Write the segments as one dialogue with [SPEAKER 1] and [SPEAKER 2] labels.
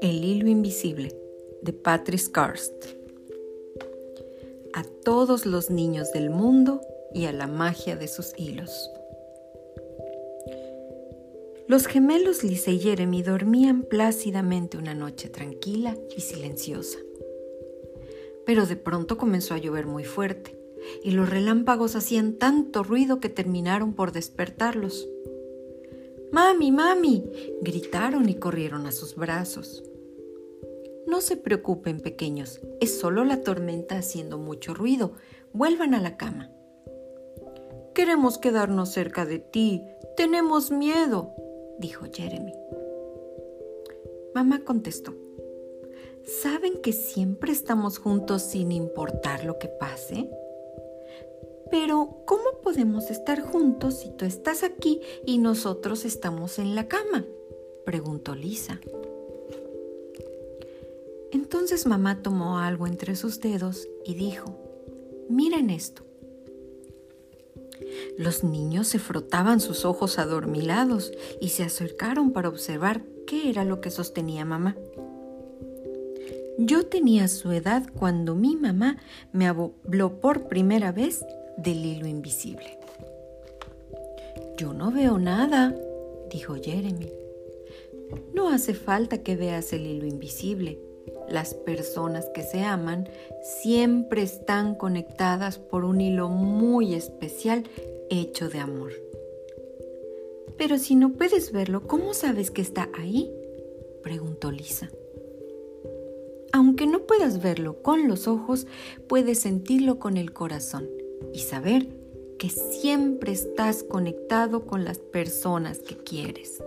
[SPEAKER 1] El hilo invisible de Patrice Karst. A todos los niños del mundo y a la magia de sus hilos. Los gemelos Lisa y Jeremy dormían plácidamente una noche tranquila y silenciosa. Pero de pronto comenzó a llover muy fuerte y los relámpagos hacían tanto ruido que terminaron por despertarlos. Mami, mami, gritaron y corrieron a sus brazos. No se preocupen, pequeños, es solo la tormenta haciendo mucho ruido. Vuelvan a la cama. Queremos quedarnos cerca de ti. Tenemos miedo, dijo Jeremy. Mamá contestó. ¿Saben que siempre estamos juntos sin importar lo que pase? Pero, ¿cómo podemos estar juntos si tú estás aquí y nosotros estamos en la cama? preguntó Lisa. Entonces mamá tomó algo entre sus dedos y dijo, miren esto. Los niños se frotaban sus ojos adormilados y se acercaron para observar qué era lo que sostenía mamá. Yo tenía su edad cuando mi mamá me habló por primera vez del hilo invisible. Yo no veo nada, dijo Jeremy. No hace falta que veas el hilo invisible. Las personas que se aman siempre están conectadas por un hilo muy especial hecho de amor. Pero si no puedes verlo, ¿cómo sabes que está ahí? preguntó Lisa. Aunque no puedas verlo con los ojos, puedes sentirlo con el corazón y saber que siempre estás conectado con las personas que quieres.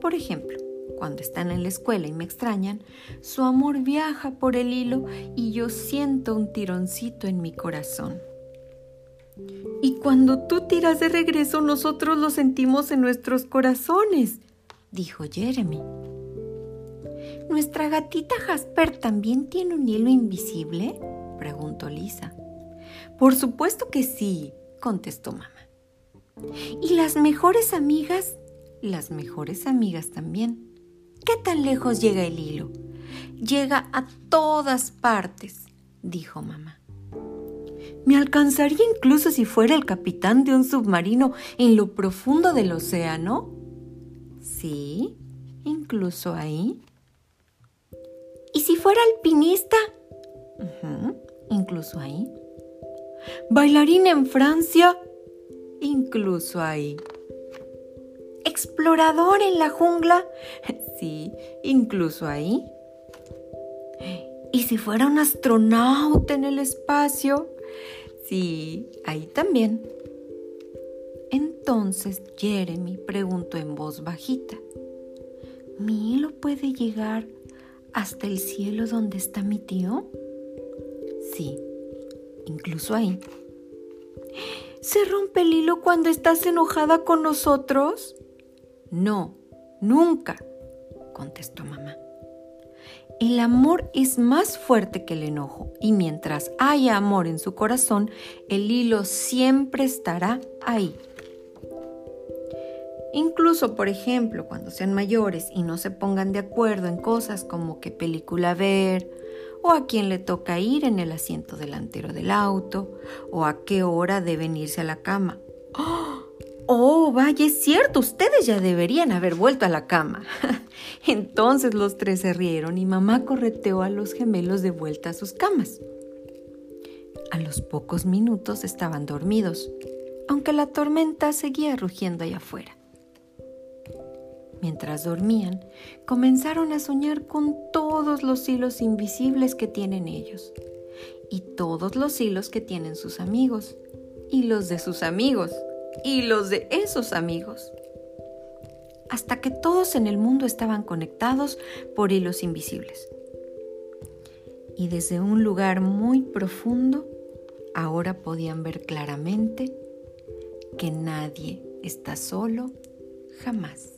[SPEAKER 1] Por ejemplo, cuando están en la escuela y me extrañan, su amor viaja por el hilo y yo siento un tironcito en mi corazón. Y cuando tú tiras de regreso, nosotros lo sentimos en nuestros corazones, dijo Jeremy. ¿Nuestra gatita Jasper también tiene un hilo invisible? preguntó Lisa. Por supuesto que sí, contestó mamá. ¿Y las mejores amigas? Las mejores amigas también. ¿Qué tan lejos llega el hilo? Llega a todas partes, dijo mamá. ¿Me alcanzaría incluso si fuera el capitán de un submarino en lo profundo del océano? Sí, incluso ahí. ¿Y si fuera alpinista? incluso ahí. ¿Bailarín en Francia? Incluso ahí. ¿Explorador en la jungla? Sí, incluso ahí. ¿Y si fuera un astronauta en el espacio? Sí, ahí también. Entonces Jeremy preguntó en voz bajita, ¿mi hilo puede llegar hasta el cielo donde está mi tío? Sí, incluso ahí. ¿Se rompe el hilo cuando estás enojada con nosotros? No, nunca, contestó mamá. El amor es más fuerte que el enojo y mientras haya amor en su corazón, el hilo siempre estará ahí. Incluso, por ejemplo, cuando sean mayores y no se pongan de acuerdo en cosas como qué película ver, o a quién le toca ir en el asiento delantero del auto, o a qué hora deben irse a la cama. ¡Oh! vaya, es cierto, ustedes ya deberían haber vuelto a la cama. Entonces los tres se rieron y mamá correteó a los gemelos de vuelta a sus camas. A los pocos minutos estaban dormidos, aunque la tormenta seguía rugiendo allá afuera. Mientras dormían, comenzaron a soñar con todos los hilos invisibles que tienen ellos, y todos los hilos que tienen sus amigos, y los de sus amigos, y los de esos amigos, hasta que todos en el mundo estaban conectados por hilos invisibles. Y desde un lugar muy profundo, ahora podían ver claramente que nadie está solo jamás.